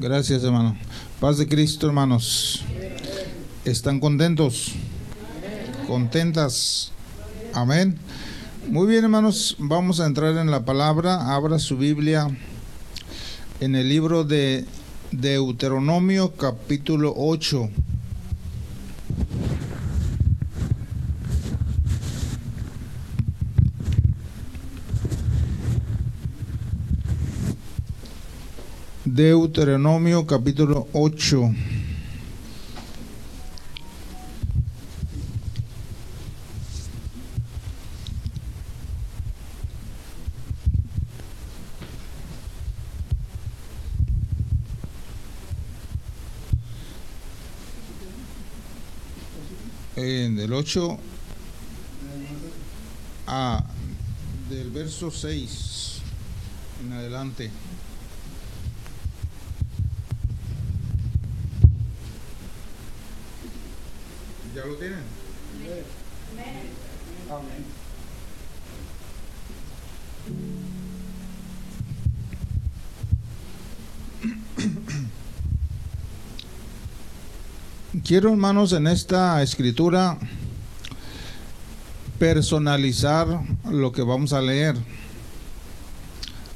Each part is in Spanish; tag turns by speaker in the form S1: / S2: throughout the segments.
S1: Gracias, hermano. Paz de Cristo, hermanos. ¿Están contentos? ¿Contentas? Amén. Muy bien, hermanos. Vamos a entrar en la palabra. Abra su Biblia en el libro de Deuteronomio, capítulo 8. Deuteronomio capítulo 8. Eh, del 8 a del verso 6 en adelante. ¿Ya lo tienen? Quiero, hermanos, en esta escritura personalizar lo que vamos a leer.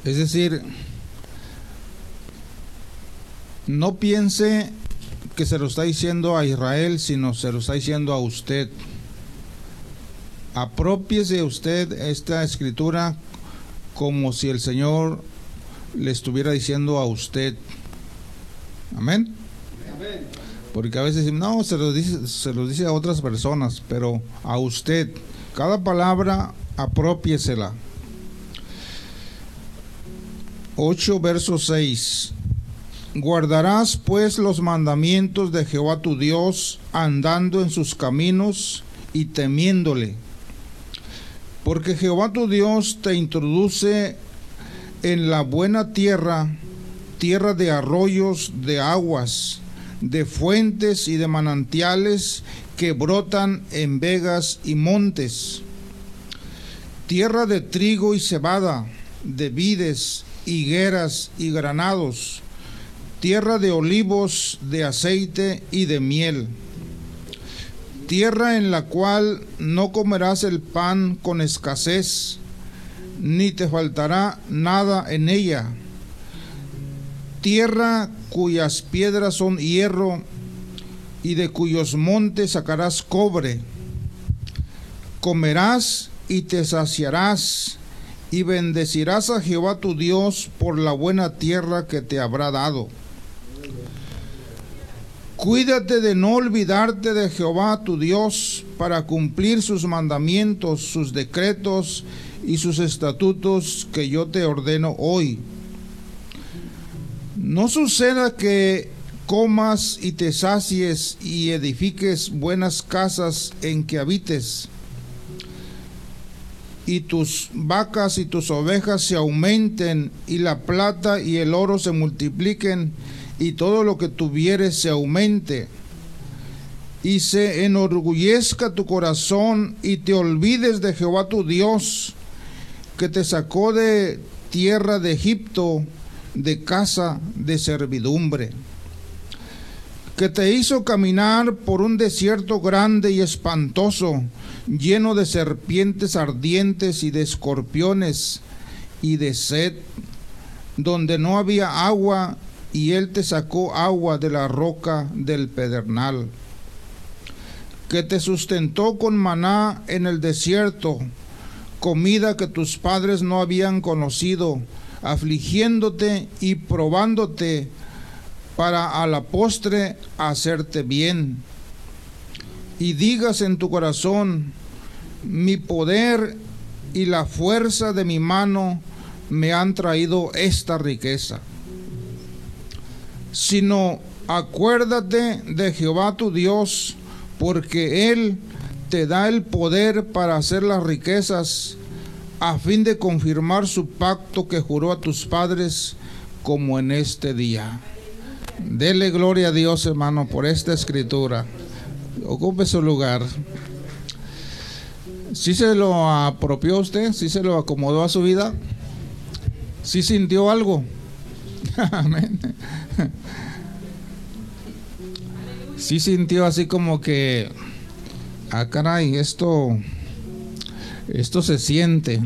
S1: Es decir, no piense que se lo está diciendo a Israel, sino se lo está diciendo a usted. Apropiese usted esta escritura como si el Señor le estuviera diciendo a usted. Amén. Porque a veces no, se lo dice, se lo dice a otras personas, pero a usted. Cada palabra apropiesela. 8 verso 6. Guardarás pues los mandamientos de Jehová tu Dios, andando en sus caminos y temiéndole. Porque Jehová tu Dios te introduce en la buena tierra, tierra de arroyos, de aguas, de fuentes y de manantiales que brotan en vegas y montes, tierra de trigo y cebada, de vides, higueras y granados, tierra de olivos, de aceite y de miel, tierra en la cual no comerás el pan con escasez, ni te faltará nada en ella, tierra cuyas piedras son hierro y de cuyos montes sacarás cobre. Comerás y te saciarás y bendecirás a Jehová tu Dios por la buena tierra que te habrá dado. Cuídate de no olvidarte de Jehová tu Dios para cumplir sus mandamientos, sus decretos y sus estatutos que yo te ordeno hoy. No suceda que comas y te sacies y edifiques buenas casas en que habites, y tus vacas y tus ovejas se aumenten, y la plata y el oro se multipliquen, y todo lo que tuvieres se aumente, y se enorgullezca tu corazón, y te olvides de Jehová tu Dios, que te sacó de tierra de Egipto, de casa de servidumbre, que te hizo caminar por un desierto grande y espantoso, lleno de serpientes ardientes y de escorpiones y de sed, donde no había agua, y él te sacó agua de la roca del pedernal, que te sustentó con maná en el desierto, comida que tus padres no habían conocido, afligiéndote y probándote para a la postre hacerte bien. Y digas en tu corazón, mi poder y la fuerza de mi mano me han traído esta riqueza. Sino acuérdate de Jehová tu Dios, porque Él te da el poder para hacer las riquezas a fin de confirmar su pacto que juró a tus padres como en este día. Dele gloria a Dios, hermano, por esta escritura. Ocupe su lugar. ¿Sí se lo apropió usted? ¿Sí se lo acomodó a su vida? ¿Sí sintió algo? Amén. Sí sintió así como que, ah, caray, esto, esto se siente.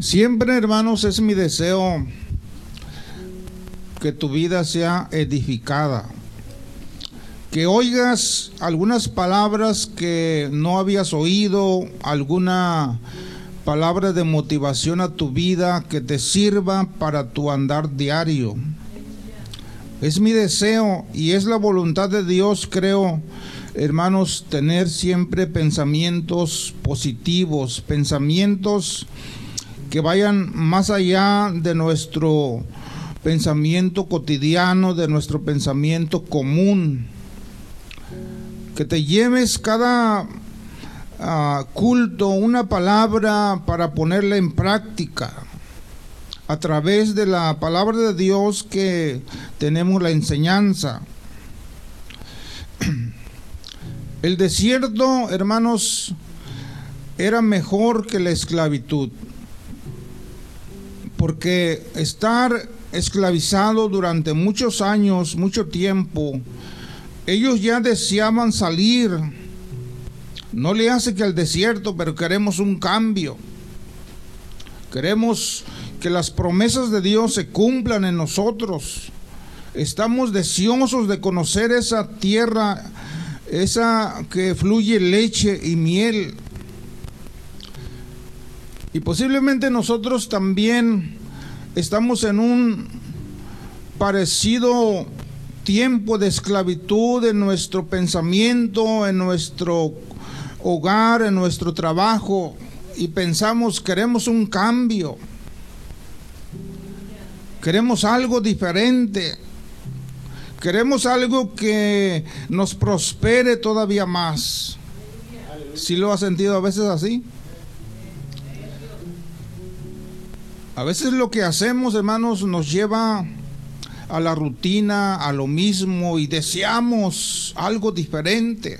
S1: Siempre, hermanos, es mi deseo que tu vida sea edificada. Que oigas algunas palabras que no habías oído, alguna palabra de motivación a tu vida que te sirva para tu andar diario. Es mi deseo y es la voluntad de Dios, creo, hermanos, tener siempre pensamientos positivos, pensamientos que vayan más allá de nuestro pensamiento cotidiano, de nuestro pensamiento común. Que te lleves cada ah, culto una palabra para ponerla en práctica. A través de la palabra de Dios que tenemos la enseñanza. El desierto, hermanos, era mejor que la esclavitud porque estar esclavizado durante muchos años, mucho tiempo, ellos ya deseaban salir. No le hace que al desierto, pero queremos un cambio. Queremos que las promesas de Dios se cumplan en nosotros. Estamos deseosos de conocer esa tierra, esa que fluye leche y miel. Y posiblemente nosotros también estamos en un parecido tiempo de esclavitud en nuestro pensamiento, en nuestro hogar, en nuestro trabajo y pensamos queremos un cambio. Queremos algo diferente. Queremos algo que nos prospere todavía más. ¿Sí lo ha sentido a veces así? A veces lo que hacemos, hermanos, nos lleva a la rutina, a lo mismo y deseamos algo diferente.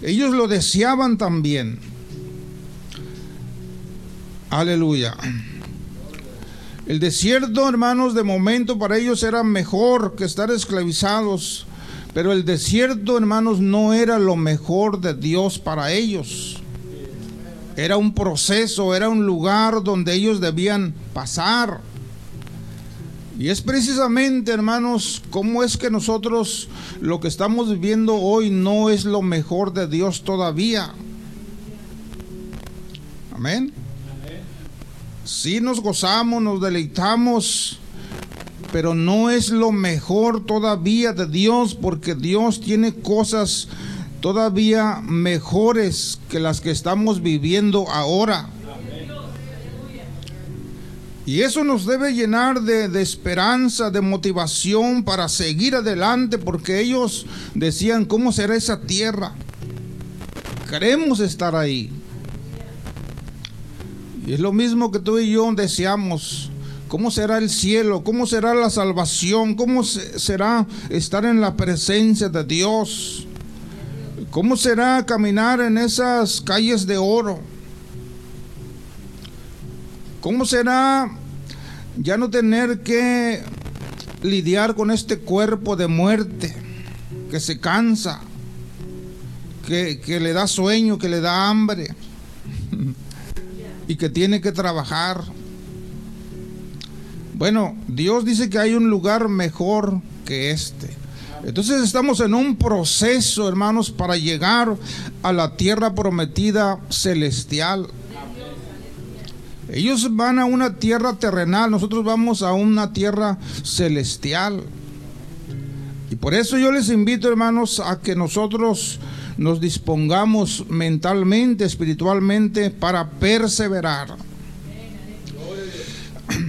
S1: Ellos lo deseaban también. Aleluya. El desierto, hermanos, de momento para ellos era mejor que estar esclavizados, pero el desierto, hermanos, no era lo mejor de Dios para ellos. Era un proceso, era un lugar donde ellos debían pasar. Y es precisamente, hermanos, cómo es que nosotros lo que estamos viviendo hoy no es lo mejor de Dios todavía. Amén. Sí nos gozamos, nos deleitamos, pero no es lo mejor todavía de Dios porque Dios tiene cosas todavía mejores que las que estamos viviendo ahora. Y eso nos debe llenar de, esperanza, de motivación para seguir adelante, porque ellos decían, ¿cómo será esa tierra? Queremos estar ahí. Y es lo mismo que tú y yo deseamos. ¿Cómo será el cielo? ¿Cómo será la salvación? ¿Cómo será estar en la presencia de Dios? ¿Cómo será caminar en esas calles de oro? ¿Cómo será ya no tener que lidiar con este cuerpo de muerte que se cansa, que, le da sueño, que le da hambre y que tiene que trabajar? Bueno, Dios dice que hay un lugar mejor que este. Entonces estamos en un proceso, hermanos, para llegar a la tierra prometida celestial. Ellos van a una tierra terrenal, nosotros vamos a una tierra celestial. Y por eso yo les invito, hermanos, a que nosotros nos dispongamos mentalmente, espiritualmente, para perseverar.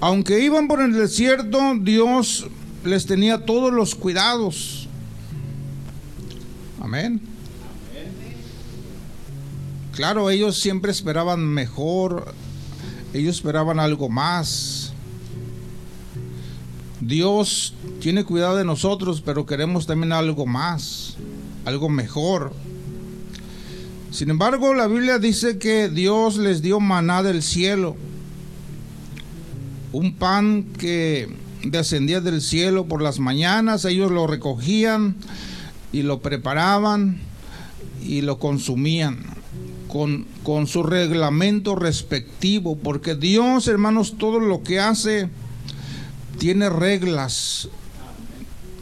S1: Aunque iban por el desierto, Dios les tenía todos los cuidados. Amén. Claro, ellos siempre esperaban mejor, ellos esperaban algo más. Dios tiene cuidado de nosotros, pero queremos también algo más, algo mejor. Sin embargo, la Biblia dice que Dios les dio maná del cielo, un pan que descendía del cielo por las mañanas, ellos lo recogían y lo preparaban y lo consumían con, con su reglamento respectivo, porque Dios, hermanos, todo lo que hace tiene reglas,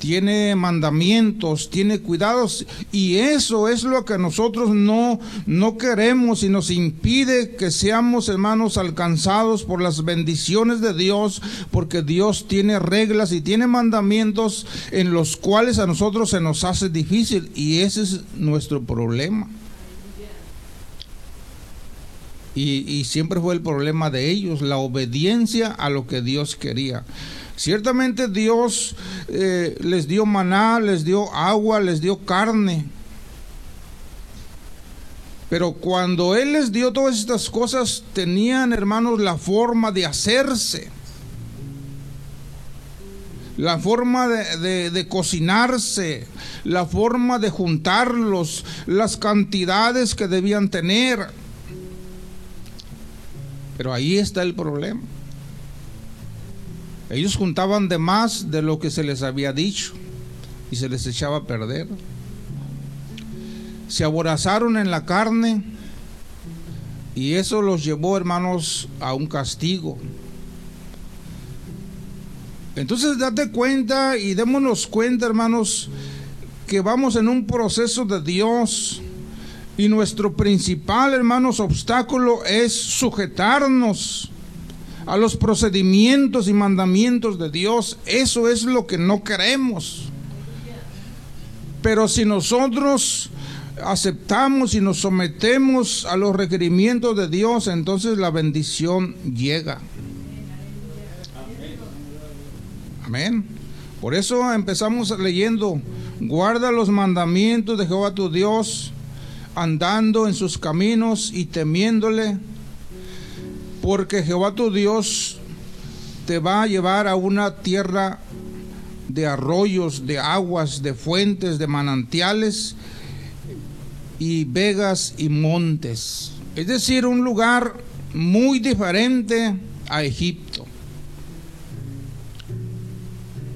S1: tiene mandamientos, tiene cuidados y eso es lo que nosotros no no queremos y nos impide que seamos hermanos alcanzados por las bendiciones de Dios, porque Dios tiene reglas y tiene mandamientos en los cuales a nosotros se nos hace difícil y ese es nuestro problema. Y, siempre fue el problema de ellos, la obediencia a lo que Dios quería. Ciertamente Dios eh, les dio maná, les dio agua, les dio carne. Pero cuando Él les dio todas estas cosas, tenían, hermanos, la forma de hacerse. La forma de, de cocinarse, la forma de juntarlos, las cantidades que debían tener. Pero ahí está el problema. Ellos juntaban de más de lo que se les había dicho y se les echaba a perder. Se aborazaron en la carne y eso los llevó, hermanos, a un castigo. Entonces date cuenta y démonos cuenta, hermanos, que vamos en un proceso de Dios y nuestro principal, hermanos, obstáculo es sujetarnos a los procedimientos y mandamientos de Dios. Eso es lo que no queremos. Pero si nosotros aceptamos y nos sometemos a los requerimientos de Dios, entonces la bendición llega. Amén. Por eso empezamos leyendo, guarda los mandamientos de Jehová tu Dios, andando en sus caminos y temiéndole porque Jehová tu Dios te va a llevar a una tierra de arroyos, de aguas, de fuentes, de manantiales y vegas y montes. Es decir, un lugar muy diferente a Egipto.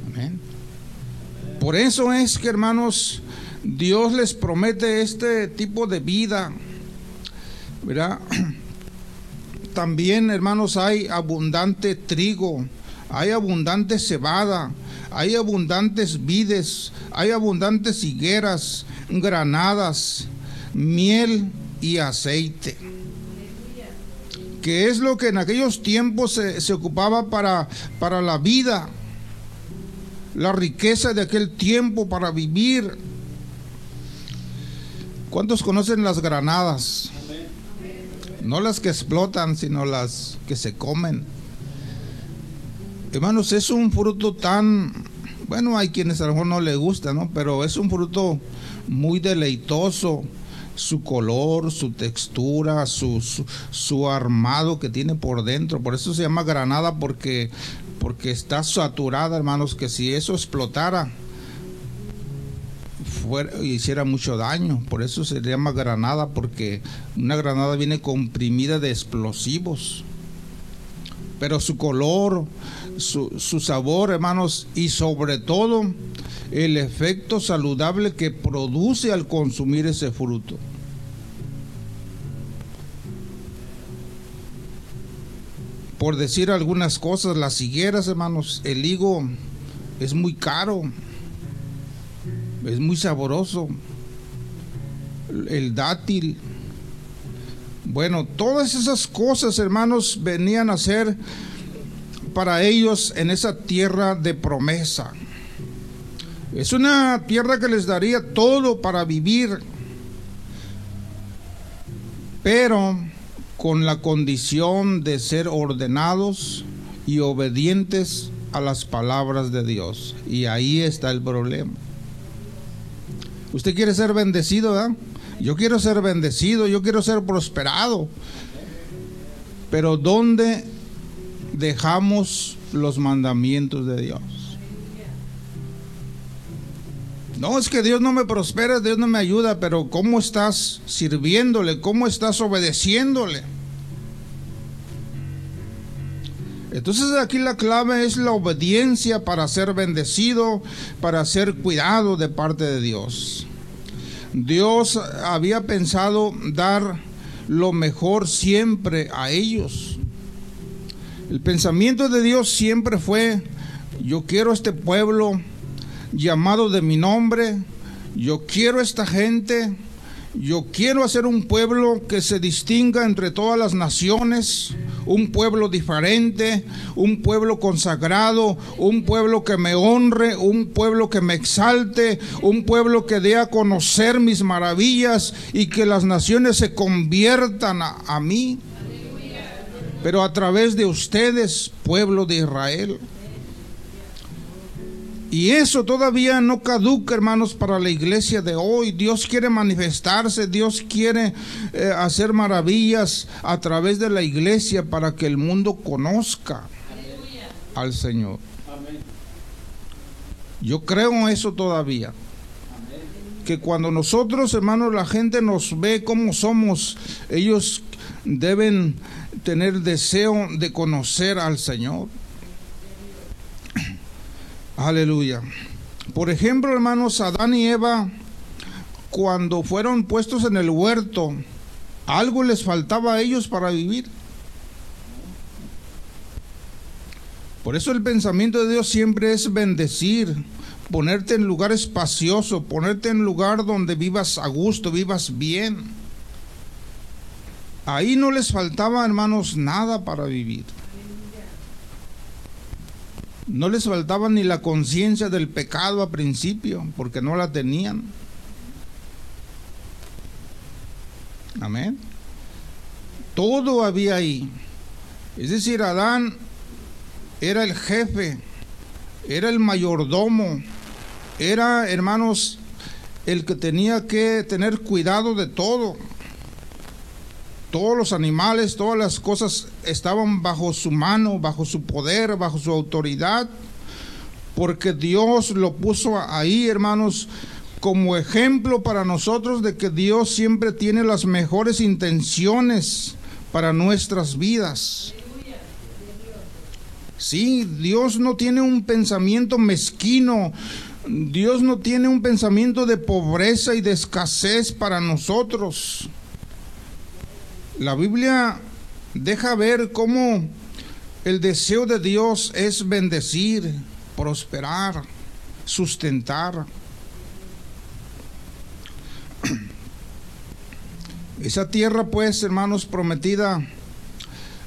S1: Amén. Por eso es que, hermanos, Dios les promete este tipo de vida, ¿verdad? también, hermanos, hay abundante trigo, hay abundante cebada, hay abundantes vides, hay abundantes higueras, granadas, miel y aceite. Que es lo que en aquellos tiempos se, se ocupaba para, para la vida, la riqueza de aquel tiempo para vivir. ¿Cuántos conocen las granadas? no las que explotan, sino las que se comen. Hermanos, es un fruto tan, bueno, hay quienes a lo mejor no le gusta, ¿no? Pero es un fruto muy deleitoso, su color, su textura, su, su, armado que tiene por dentro. Por eso se llama granada, porque, porque está saturada, hermanos, que si eso explotara, hiciera mucho daño. Por eso se llama granada, porque una granada viene comprimida de explosivos. Pero su color, su, su sabor, hermanos, y sobre todo el efecto saludable que produce al consumir ese fruto. Por decir algunas cosas, las higueras, hermanos, el higo es muy caro es muy sabroso. El dátil. Bueno, todas esas cosas, hermanos, venían a ser para ellos en esa tierra de promesa. Es una tierra que les daría todo para vivir, pero con la condición de ser ordenados y obedientes a las palabras de Dios. Y ahí está el problema. Usted quiere ser bendecido, ¿verdad? Yo quiero ser bendecido, yo quiero ser prosperado. Pero ¿dónde dejamos los mandamientos de Dios? No, es que Dios no me prospera, Dios no me ayuda, pero ¿cómo estás sirviéndole? ¿Cómo estás obedeciéndole? Entonces aquí la clave es la obediencia para ser bendecido, para ser cuidado de parte de Dios. Dios había pensado dar lo mejor siempre a ellos. El pensamiento de Dios siempre fue, yo quiero este pueblo llamado de mi nombre, yo quiero esta gente, yo quiero hacer un pueblo que se distinga entre todas las naciones, un pueblo diferente, un pueblo consagrado, un pueblo que me honre, un pueblo que me exalte, un pueblo que dé a conocer mis maravillas y que las naciones se conviertan a, mí. Pero a través de ustedes, pueblo de Israel. Y eso todavía no caduca, hermanos, para la iglesia de hoy. Dios quiere manifestarse, Dios quiere eh, hacer maravillas a través de la iglesia para que el mundo conozca al Señor. Yo creo en eso todavía. Que cuando nosotros, hermanos, la gente nos ve como somos, ellos deben tener deseo de conocer al Señor. Aleluya. Por ejemplo, hermanos, Adán y Eva, cuando fueron puestos en el huerto, algo les faltaba a ellos para vivir. Por eso el pensamiento de Dios siempre es bendecir, ponerte en lugar espacioso, ponerte en lugar donde vivas a gusto, vivas bien. Ahí no les faltaba, hermanos, nada para vivir. No les faltaba ni la conciencia del pecado a principio, porque no la tenían. Amén. Todo había ahí. Es decir, Adán era el jefe, era el mayordomo, era, hermanos, el que tenía que tener cuidado de todo todos los animales, todas las cosas estaban bajo su mano, bajo su poder, bajo su autoridad, porque Dios lo puso ahí, hermanos, como ejemplo para nosotros de que Dios siempre tiene las mejores intenciones para nuestras vidas. Sí, Dios no tiene un pensamiento mezquino, Dios no tiene un pensamiento de pobreza y de escasez para nosotros. La Biblia deja ver cómo el deseo de Dios es bendecir, prosperar, sustentar. Esa tierra, pues, hermanos, prometida,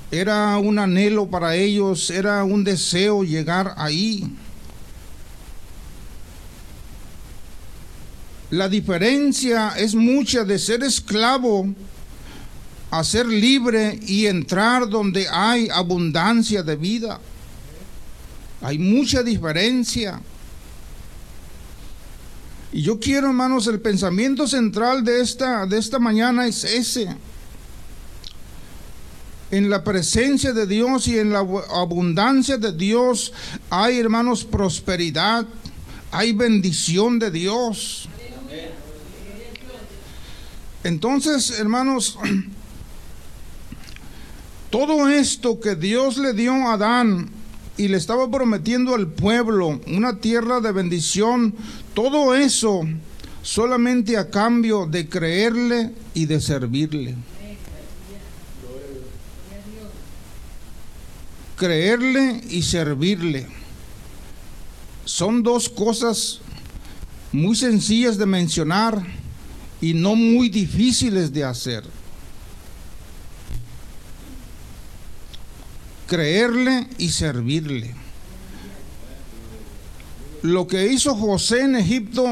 S1: era un anhelo para ellos, era un deseo llegar ahí. La diferencia es mucha de ser esclavo a ser libre y entrar donde hay abundancia de vida. Hay mucha diferencia. Y yo quiero, hermanos, el pensamiento central de esta, de esta mañana es ese. En la presencia de Dios y en la abundancia de Dios hay, hermanos, prosperidad, hay bendición de Dios. Entonces, hermanos, todo esto que Dios le dio a Adán y le estaba prometiendo al pueblo una tierra de bendición, todo eso solamente a cambio de creerle y de servirle. Creerle y servirle. Son dos cosas muy sencillas de mencionar y no muy difíciles de hacer. Creerle y servirle. Lo que hizo José en Egipto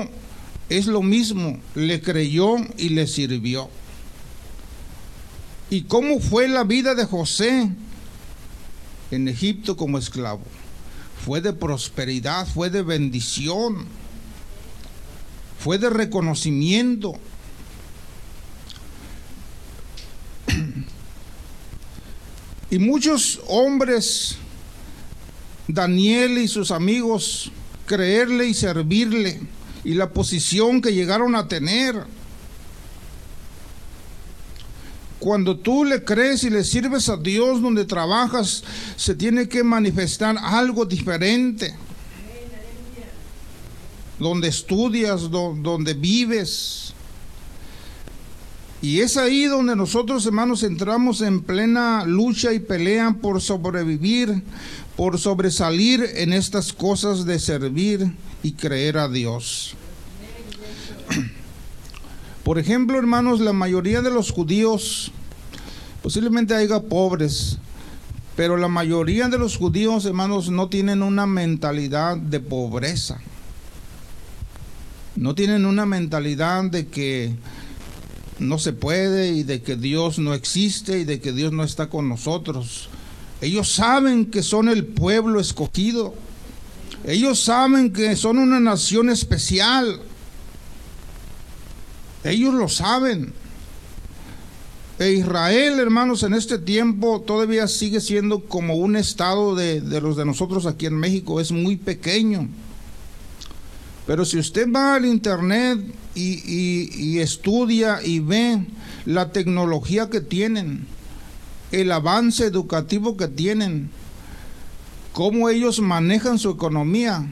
S1: es lo mismo, le creyó y le sirvió. ¿Y cómo fue la vida de José en Egipto como esclavo? Fue de prosperidad, fue de bendición, fue de reconocimiento. Y muchos hombres, Daniel y sus amigos, creerle y servirle, y la posición que llegaron a tener. Cuando tú le crees y le sirves a Dios donde trabajas, se tiene que manifestar algo diferente. Donde estudias, donde vives. Y es ahí donde nosotros, hermanos, entramos en plena lucha y pelea por sobrevivir, por sobresalir en estas cosas de servir y creer a Dios. Por ejemplo, hermanos, la mayoría de los judíos, posiblemente haya pobres, pero la mayoría de los judíos, hermanos, no tienen una mentalidad de pobreza. No tienen una mentalidad de que no se puede y de que Dios no existe y de que Dios no está con nosotros. Ellos saben que son el pueblo escogido. Ellos saben que son una nación especial. Ellos lo saben. E Israel, hermanos, en este tiempo todavía sigue siendo como un estado de, los de nosotros aquí en México. Es muy pequeño. Pero si usted va al internet y, estudia y ve la tecnología que tienen, el avance educativo que tienen, cómo ellos manejan su economía,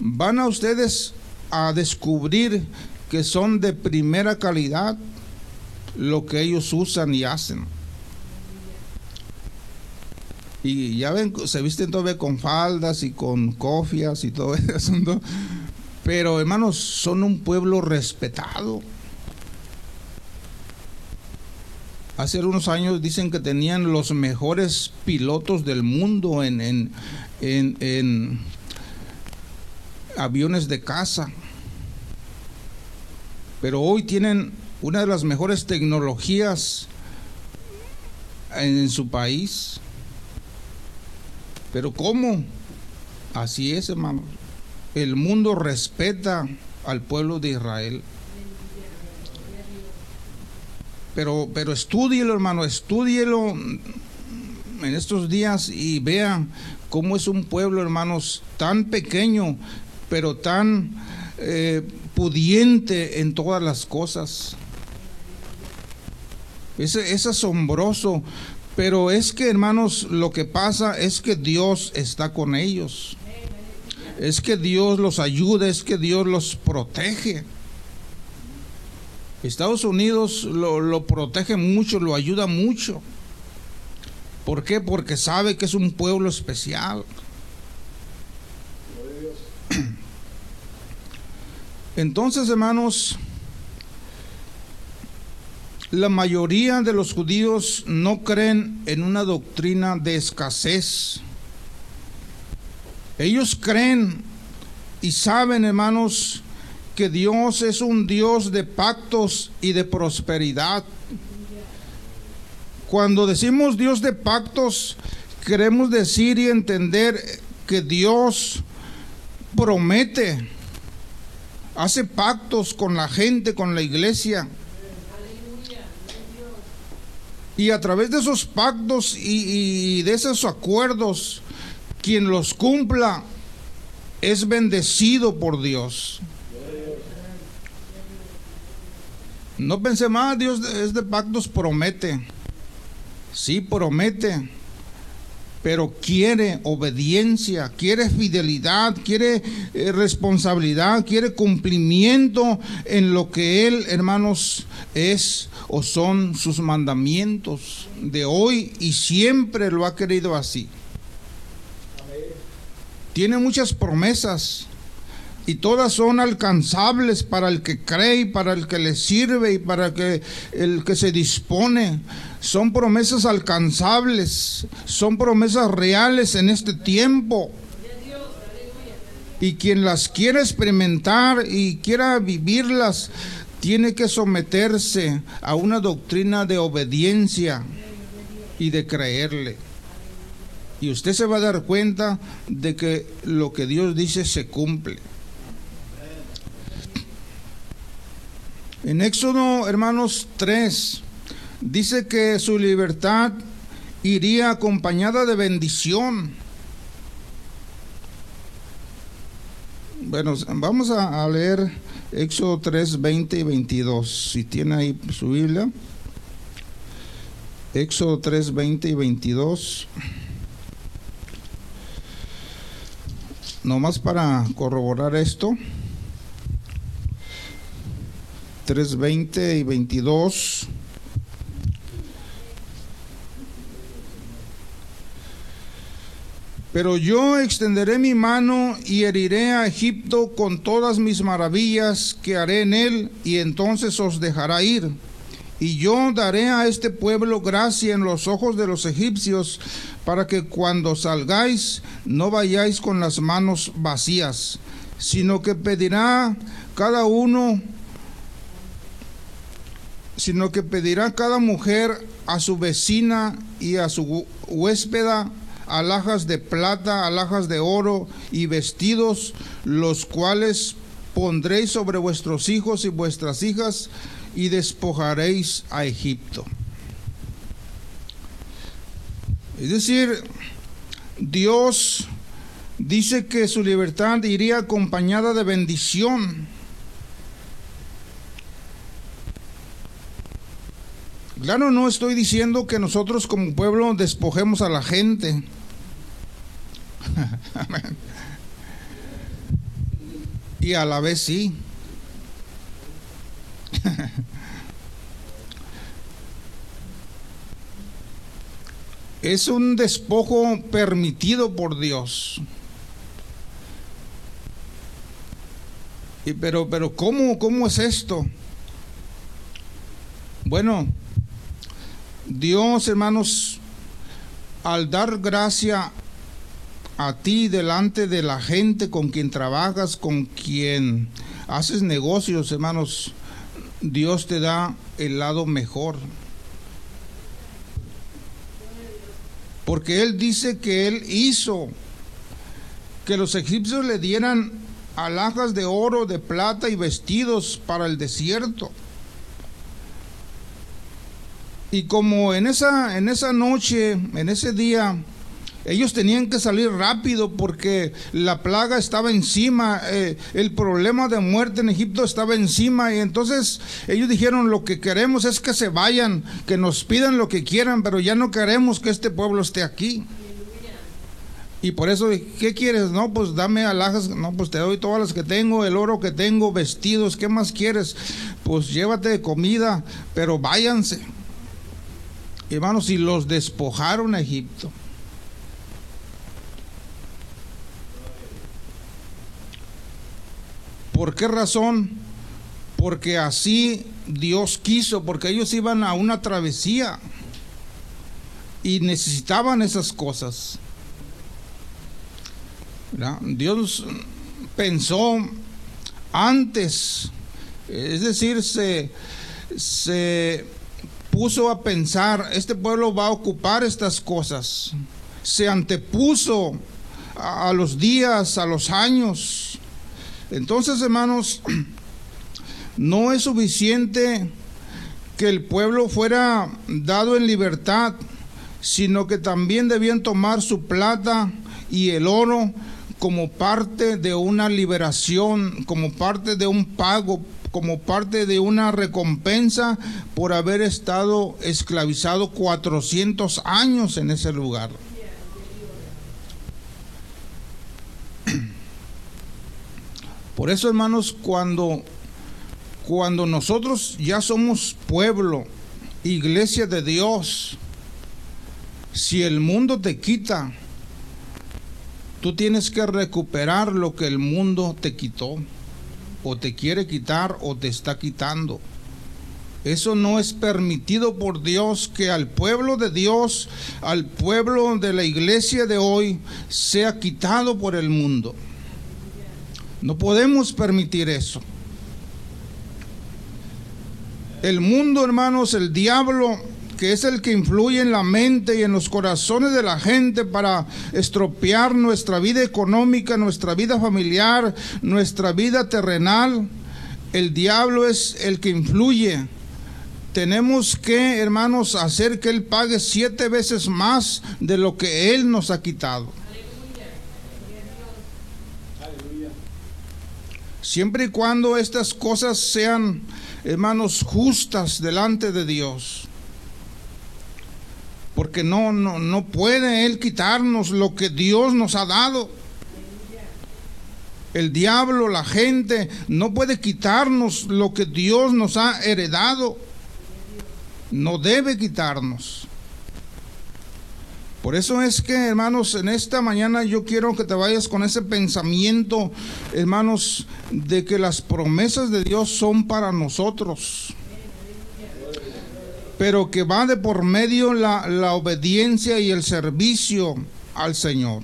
S1: van a ustedes a descubrir que son de primera calidad lo que ellos usan y hacen. Y ya ven, se visten todavía con faldas y con cofias y todo eso. Pero hermanos, son un pueblo respetado. Hace algunos años dicen que tenían los mejores pilotos del mundo en, en, en aviones de caza pero hoy tienen una de las mejores tecnologías en su país. Pero ¿cómo? Así es, hermano. El mundo respeta al pueblo de Israel. Pero, pero estúdielo, hermano, estúdielo en estos días y vea cómo es un pueblo, hermanos, tan pequeño, pero tan eh, pudiente en todas las cosas. Es, es asombroso, pero es que hermanos, lo que pasa es que Dios está con ellos. Es que Dios los ayuda, es que Dios los protege. Estados Unidos lo, lo, protege mucho, lo ayuda mucho. ¿Por qué? Porque sabe que es un pueblo especial. Entonces, hermanos, la mayoría de los judíos no creen en una doctrina de escasez. Ellos creen y saben, hermanos, que Dios es un Dios de pactos y de prosperidad. Cuando decimos Dios de pactos, queremos decir y entender que Dios promete hace pactos con la gente, con la iglesia. Y a través de esos pactos y, de esos acuerdos, quien los cumpla es bendecido por Dios. No pensé más, Dios es de pactos, promete. Sí, promete pero quiere obediencia, quiere fidelidad, quiere eh, responsabilidad, quiere cumplimiento en lo que Él, hermanos, es o son sus mandamientos de hoy y siempre lo ha querido así. Tiene muchas promesas y todas son alcanzables para el que cree y para el que le sirve y para que, el que se dispone son promesas alcanzables, son promesas reales en este tiempo. Y quien las quiera experimentar y quiera vivirlas, tiene que someterse a una doctrina de obediencia y de creerle. Y usted se va a dar cuenta de que lo que Dios dice se cumple. En Éxodo, hermanos 3, dice que su libertad iría acompañada de bendición. Bueno, vamos a, leer Éxodo 3, 20 y 22. Si tiene ahí su Biblia. Éxodo 3, 20 y 22. Nomás para corroborar esto. 3, 20 y 22. Pero yo extenderé mi mano y heriré a Egipto con todas mis maravillas que haré en él, y entonces os dejará ir. Y yo daré a este pueblo gracia en los ojos de los egipcios, para que cuando salgáis no vayáis con las manos vacías, sino que pedirá cada uno, sino que pedirá cada mujer a su vecina y a su huéspeda alhajas de plata, alhajas de oro y vestidos, los cuales pondréis sobre vuestros hijos y vuestras hijas y despojaréis a Egipto. Es decir, Dios dice que su libertad iría acompañada de bendición. Claro, no estoy diciendo que nosotros como pueblo despojemos a la gente. y a la vez sí. es un despojo permitido por Dios. Y pero, pero ¿cómo, ¿cómo es esto? Bueno, Dios, hermanos, al dar gracia a ti delante de la gente con quien trabajas, con quien haces negocios, hermanos, Dios te da el lado mejor. Porque Él dice que Él hizo que los egipcios le dieran alhajas de oro, de plata y vestidos para el desierto. Y como en esa, en esa noche, en ese día, ellos tenían que salir rápido porque la plaga estaba encima, eh, el problema de muerte en Egipto estaba encima y entonces ellos dijeron lo que queremos es que se vayan, que nos pidan lo que quieran, pero ya no queremos que este pueblo esté aquí. Y por eso, ¿qué quieres? No, pues dame alhajas, no, pues te doy todas las que tengo, el oro que tengo, vestidos, ¿qué más quieres? Pues llévate comida, pero váyanse. Hermanos, y los despojaron a Egipto. ¿Por qué razón? Porque así Dios quiso, porque ellos iban a una travesía y necesitaban esas cosas. Dios pensó antes, es decir, se, se puso a pensar, este pueblo va a ocupar estas cosas, se antepuso a los días, a los años, entonces, hermanos, no es suficiente que el pueblo fuera dado en libertad, sino que también debían tomar su plata y el oro como parte de una liberación, como parte de un pago, como parte de una recompensa por haber estado esclavizado 400 años en ese lugar. Por eso, hermanos, cuando, cuando nosotros ya somos pueblo, iglesia de Dios, si el mundo te quita, tú tienes que recuperar lo que el mundo te quitó, o te quiere quitar, o te está quitando. Eso no es permitido por Dios que al pueblo de Dios, al pueblo de la iglesia de hoy, sea quitado por el mundo. No podemos permitir eso. El mundo, hermanos, el diablo, que es el que influye en la mente y en los corazones de la gente para estropear nuestra vida económica, nuestra vida familiar, nuestra vida terrenal, el diablo es el que influye. Tenemos que, hermanos, hacer que Él pague siete veces más de lo que Él nos ha quitado. Siempre y cuando estas cosas sean, hermanos, justas delante de Dios. Porque no, no, no puede Él quitarnos lo que Dios nos ha dado. El diablo, la gente, no puede quitarnos lo que Dios nos ha heredado. No debe quitarnos. Por eso es que, hermanos, en esta mañana yo quiero que te vayas con ese pensamiento, hermanos, de que las promesas de Dios son para nosotros. Pero que va de por medio la, la obediencia y el servicio al Señor.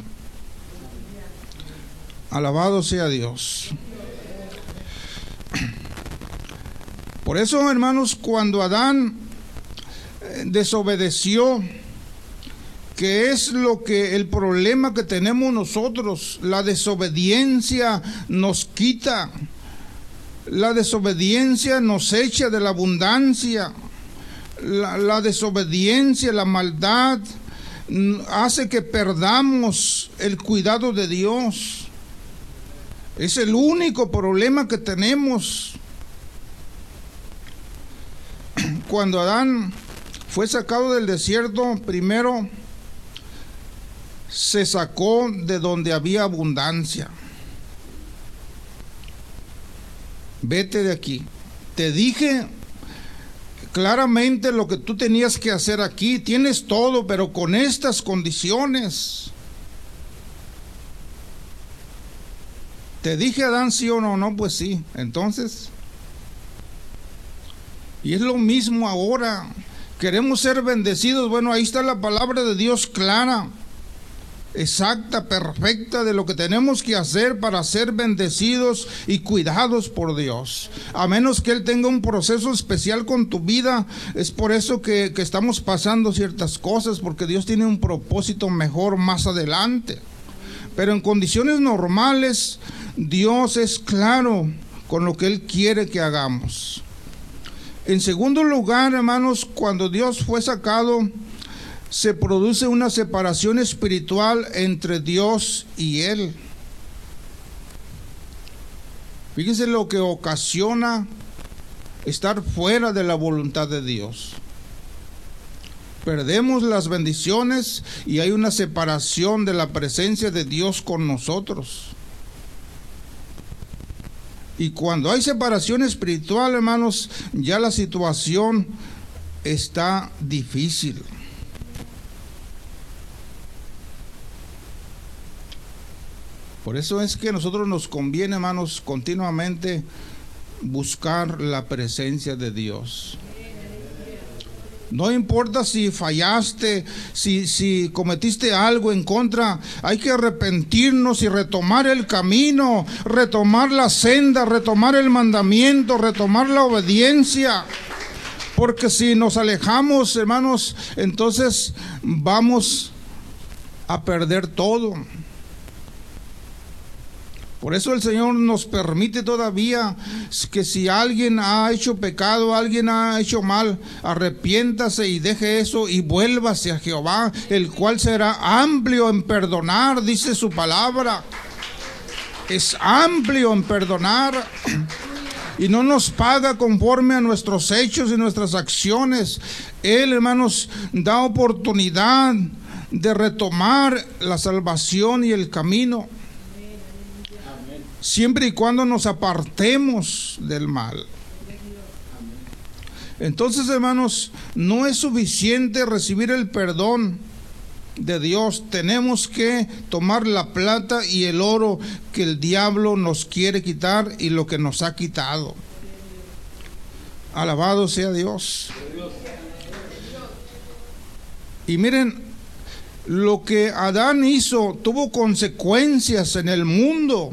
S1: Alabado sea Dios. Por eso, hermanos, cuando Adán eh, desobedeció, que es lo que el problema que tenemos nosotros, la desobediencia nos quita, la desobediencia nos echa de la abundancia, la, la desobediencia, la maldad hace que perdamos el cuidado de Dios. Es el único problema que tenemos. Cuando Adán fue sacado del desierto, primero se sacó de donde había abundancia. Vete de aquí. Te dije claramente lo que tú tenías que hacer aquí. Tienes todo, pero con estas condiciones. Te dije Adán sí o no, no, pues sí. Entonces, y es lo mismo ahora. Queremos ser bendecidos. Bueno, ahí está la palabra de Dios clara exacta, perfecta de lo que tenemos que hacer para ser bendecidos y cuidados por Dios. A menos que Él tenga un proceso especial con tu vida, es por eso que, que estamos pasando ciertas cosas, porque Dios tiene un propósito mejor más adelante. Pero en condiciones normales, Dios es claro con lo que Él quiere que hagamos. En segundo lugar, hermanos, cuando Dios fue sacado se produce una separación espiritual entre Dios y Él. Fíjense lo que ocasiona estar fuera de la voluntad de Dios. Perdemos las bendiciones y hay una separación de la presencia de Dios con nosotros. Y cuando hay separación espiritual, hermanos, ya la situación está difícil. Por eso es que a nosotros nos conviene, hermanos, continuamente buscar la presencia de Dios. No importa si fallaste, si, si cometiste algo en contra, hay que arrepentirnos y retomar el camino, retomar la senda, retomar el mandamiento, retomar la obediencia. Porque si nos alejamos, hermanos, entonces vamos a perder todo. Por eso el Señor nos permite todavía que si alguien ha hecho pecado, alguien ha hecho mal, arrepiéntase y deje eso y vuélvase a Jehová, el cual será amplio en perdonar, dice su palabra. Es amplio en perdonar y no nos paga conforme a nuestros hechos y nuestras acciones. Él, hermanos, da oportunidad de retomar la salvación y el camino siempre y cuando nos apartemos del mal. Entonces, hermanos, no es suficiente recibir el perdón de Dios. Tenemos que tomar la plata y el oro que el diablo nos quiere quitar y lo que nos ha quitado. Alabado sea Dios. Y miren, lo que Adán hizo tuvo consecuencias en el mundo.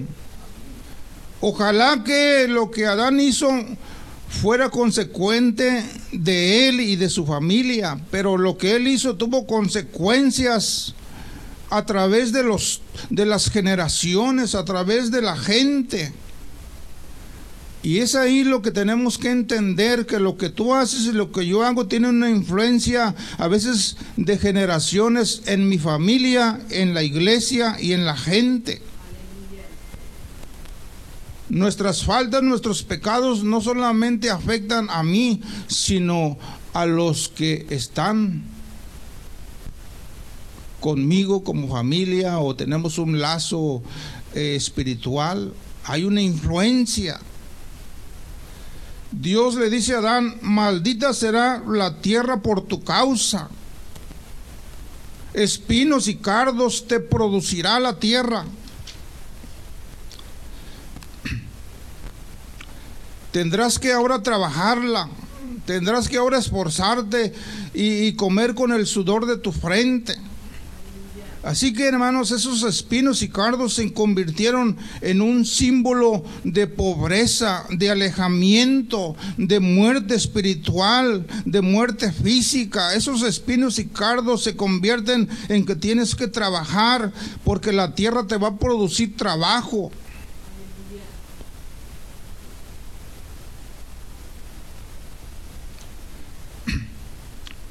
S1: Ojalá que lo que Adán hizo fuera consecuente de él y de su familia, pero lo que él hizo tuvo consecuencias a través de los de las generaciones, a través de la gente. Y es ahí lo que tenemos que entender, que lo que tú haces y lo que yo hago tiene una influencia a veces de generaciones en mi familia, en la iglesia y en la gente. Nuestras faltas, nuestros pecados no solamente afectan a mí, sino a los que están conmigo como familia o tenemos un lazo eh, espiritual. Hay una influencia. Dios le dice a Adán, maldita será la tierra por tu causa. Espinos y cardos te producirá la tierra. Tendrás que ahora trabajarla, tendrás que ahora esforzarte y, comer con el sudor de tu frente. Así que hermanos, esos espinos y cardos se convirtieron en un símbolo de pobreza, de alejamiento, de muerte espiritual, de muerte física. Esos espinos y cardos se convierten en que tienes que trabajar porque la tierra te va a producir trabajo.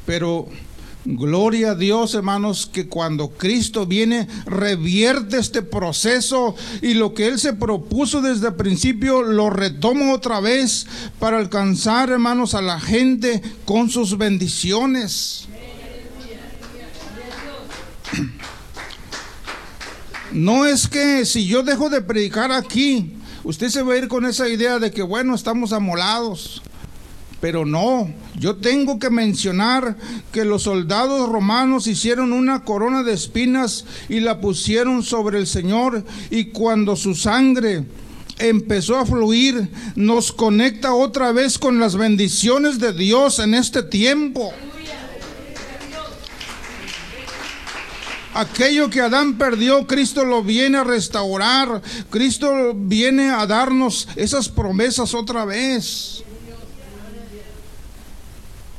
S1: Pero Gloria a Dios, hermanos, que cuando Cristo viene, revierte este proceso y lo que Él se propuso desde el principio, lo retoma otra vez para alcanzar, hermanos, a la gente con sus bendiciones. No es que si yo dejo de predicar aquí, usted se va a ir con esa idea de que, bueno, estamos amolados. Pero no, yo tengo que mencionar que los soldados romanos hicieron una corona de espinas y la pusieron sobre el Señor y cuando su sangre empezó a fluir, nos conecta otra vez con las bendiciones de Dios en este tiempo. Aquello que Adán perdió, Cristo lo viene a restaurar. Cristo viene a darnos esas promesas otra vez.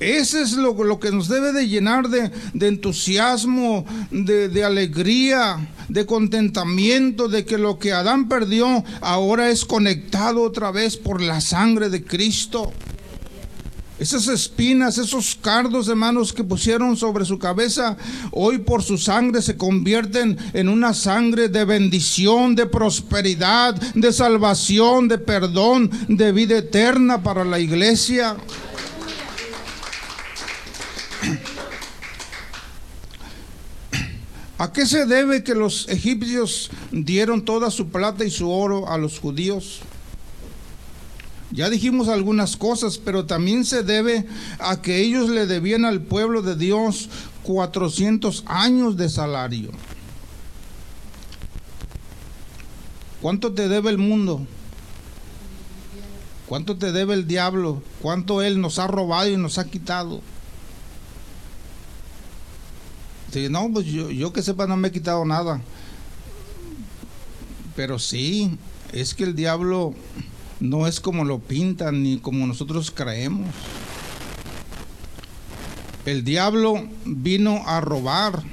S1: Ese es lo, que nos debe de llenar de, de entusiasmo, de, de, alegría, de contentamiento, de que lo que Adán perdió ahora es conectado otra vez por la sangre de Cristo. Esas espinas, esos cardos, hermanos, que pusieron sobre su cabeza, hoy por su sangre se convierten en una sangre de bendición, de prosperidad, de salvación, de perdón, de vida eterna para la iglesia. ¿A qué se debe que los egipcios dieron toda su plata y su oro a los judíos? Ya dijimos algunas cosas, pero también se debe a que ellos le debían al pueblo de Dios 400 años de salario. ¿Cuánto te debe el mundo? ¿Cuánto te debe el diablo? ¿Cuánto él nos ha robado y nos ha quitado? No, pues yo, yo que sepa no me he quitado nada. Pero sí, es que el diablo no es como lo pintan ni como nosotros creemos. El diablo vino a robar.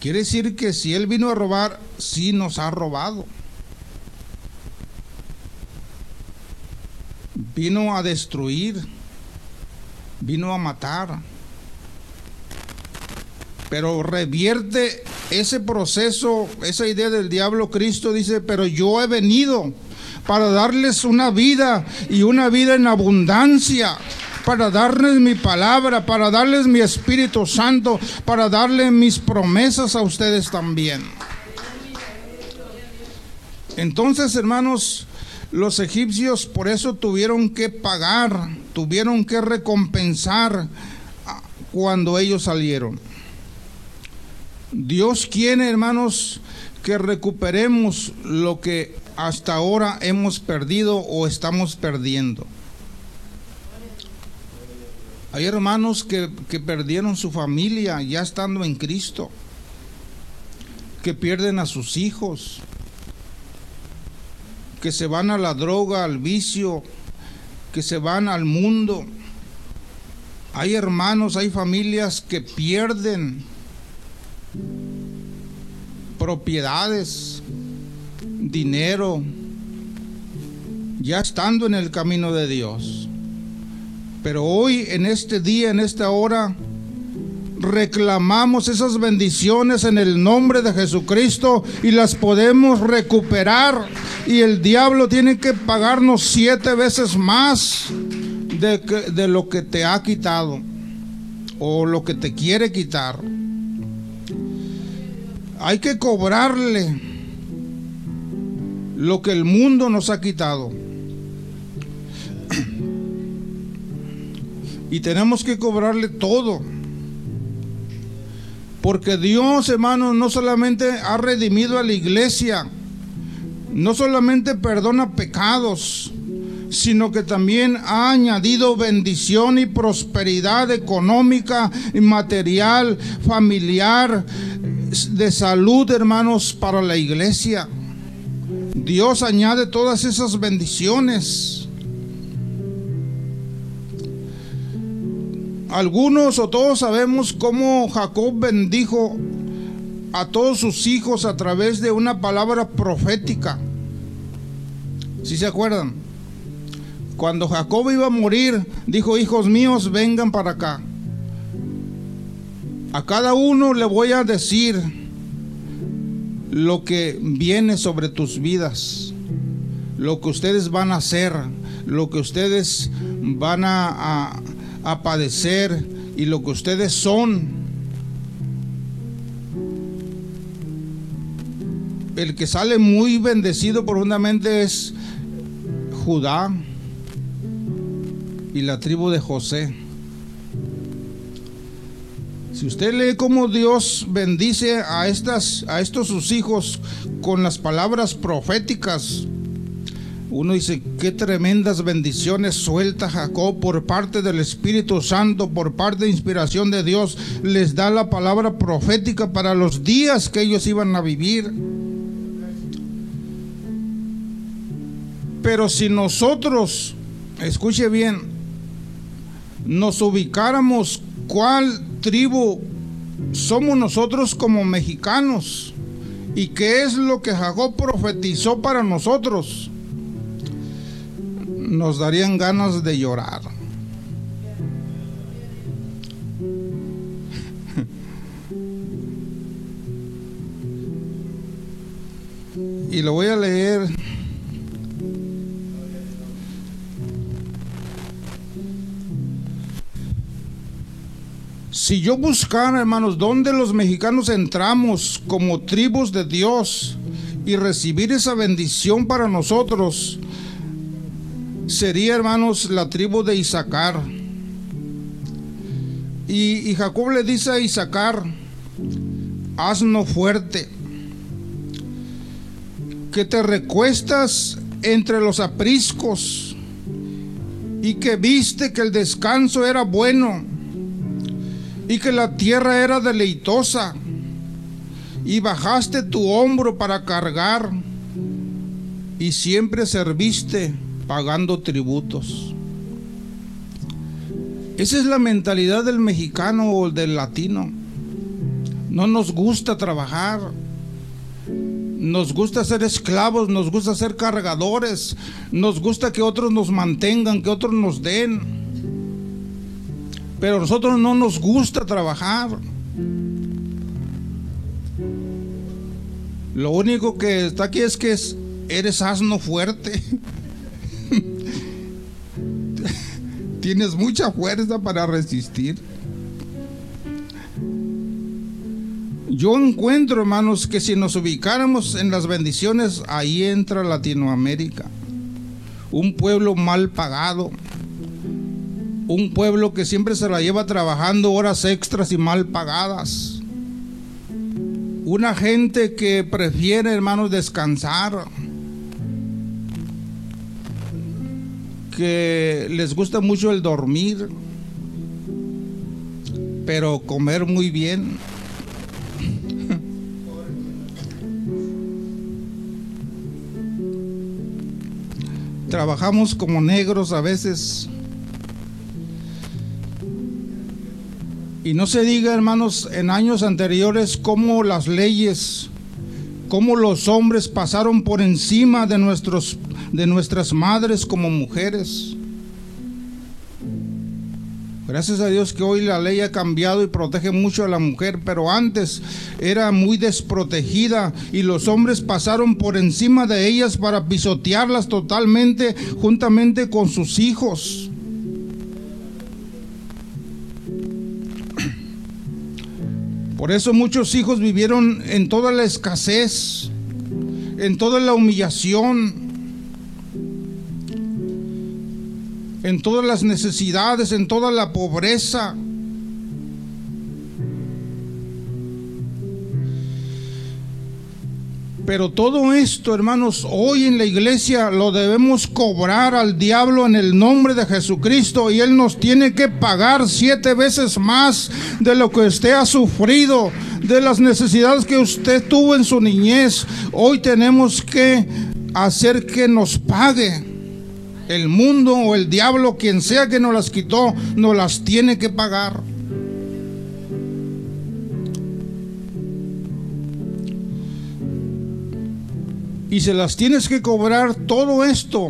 S1: Quiere decir que si él vino a robar, sí nos ha robado. Vino a destruir vino a matar. Pero revierte ese proceso, esa idea del diablo. Cristo dice, pero yo he venido para darles una vida y una vida en abundancia para darles mi palabra, para darles mi Espíritu Santo, para darle mis promesas a ustedes también. Entonces, hermanos, los egipcios por eso tuvieron que pagar, tuvieron que recompensar cuando ellos salieron. Dios quiere, hermanos, que recuperemos lo que hasta ahora hemos perdido o estamos perdiendo. Hay hermanos que, que, perdieron su familia ya estando en Cristo, que pierden a sus hijos, que se van a la droga, al vicio, que se van al mundo. Hay hermanos, hay familias que pierden propiedades, dinero, ya estando en el camino de Dios. Pero hoy, en este día, en esta hora, reclamamos esas bendiciones en el nombre de Jesucristo y las podemos recuperar y el diablo tiene que pagarnos siete veces más de, de lo que te ha quitado o lo que te quiere quitar. Hay que cobrarle lo que el mundo nos ha quitado. Y tenemos que cobrarle todo. Porque Dios, hermanos, no solamente ha redimido a la iglesia, no solamente perdona pecados, sino que también ha añadido bendición y prosperidad económica y material, familiar, de salud, hermanos, para la iglesia. Dios añade todas esas bendiciones. Algunos o todos sabemos cómo Jacob bendijo a todos sus hijos a través de una palabra profética. Si se acuerdan? Cuando Jacob iba a morir, dijo, hijos míos, vengan para acá. A cada uno le voy a decir lo que viene sobre tus vidas, lo que ustedes van a hacer, lo que ustedes van a, a, padecer y lo que ustedes son. El que sale muy bendecido profundamente es Judá y la tribu de José. Si usted lee cómo Dios bendice a, estas, a estos sus hijos con las palabras proféticas, uno dice, qué tremendas bendiciones suelta Jacob por parte del Espíritu Santo, por parte de inspiración de Dios. Les da la palabra profética para los días que ellos iban a vivir. Pero si nosotros, escuche bien, nos ubicáramos cuál tribu somos nosotros como mexicanos y qué es lo que Jacob profetizó para nosotros, nos darían ganas de llorar. y lo voy a leer Si yo buscara, hermanos, dónde los mexicanos entramos como tribus de Dios y recibir esa bendición para nosotros, sería, hermanos, la tribu de Isaacar. Y, Jacob le dice a Isaacar, asno fuerte, que te recuestas entre los apriscos y que viste que el descanso era bueno y que la tierra era deleitosa y bajaste tu hombro para cargar y siempre serviste pagando tributos. Esa es la mentalidad del mexicano o del latino. No nos gusta trabajar. Nos gusta ser esclavos, nos gusta ser cargadores, nos gusta que otros nos mantengan, que otros nos den. Pero a nosotros no nos gusta trabajar. Lo único que está aquí es que eres asno fuerte. Tienes mucha fuerza para resistir. Yo encuentro, hermanos, que si nos ubicáramos en las bendiciones, ahí entra Latinoamérica. Un pueblo mal pagado, un pueblo que siempre se la lleva trabajando horas extras y mal pagadas. Una gente que prefiere, hermanos, descansar. Que les gusta mucho el dormir. Pero comer muy bien. Trabajamos como negros a veces Y no se diga, hermanos, en años anteriores cómo las leyes, cómo los hombres pasaron por encima de, nuestros, de nuestras madres como mujeres. Gracias a Dios que hoy la ley ha cambiado y protege mucho a la mujer, pero antes era muy desprotegida y los hombres pasaron por encima de ellas para pisotearlas totalmente juntamente con sus hijos. Por eso muchos hijos vivieron en toda la escasez, en toda la humillación, en todas las necesidades, en toda la pobreza. Pero todo esto, hermanos, hoy en la iglesia lo debemos cobrar al diablo en el nombre de Jesucristo y Él nos tiene que pagar siete veces más de lo que usted ha sufrido, de las necesidades que usted tuvo en su niñez. Hoy tenemos que hacer que nos pague el mundo o el diablo, quien sea que nos las quitó, nos las tiene que pagar. Y se las tienes que cobrar todo esto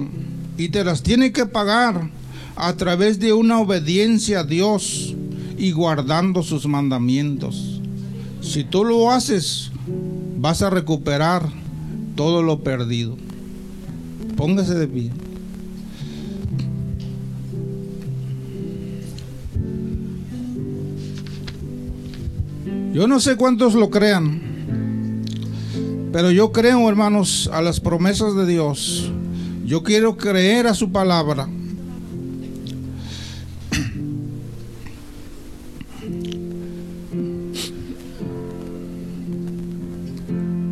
S1: y te las tiene que pagar a través de una obediencia a Dios y guardando sus mandamientos. Si tú lo haces, vas a recuperar todo lo perdido. Póngase de pie. Yo no sé cuántos lo crean, pero yo creo, hermanos, a las promesas de Dios. Yo quiero creer a su palabra.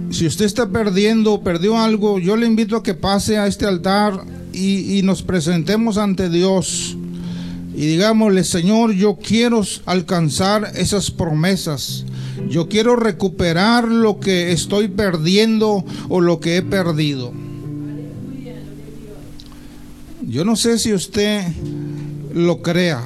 S1: Si usted está perdiendo o perdió algo, yo le invito a que pase a este altar y, y nos presentemos ante Dios y digámosle, Señor, yo quiero alcanzar esas promesas. Yo quiero recuperar lo que estoy perdiendo o lo que he perdido. Yo no sé si usted lo crea.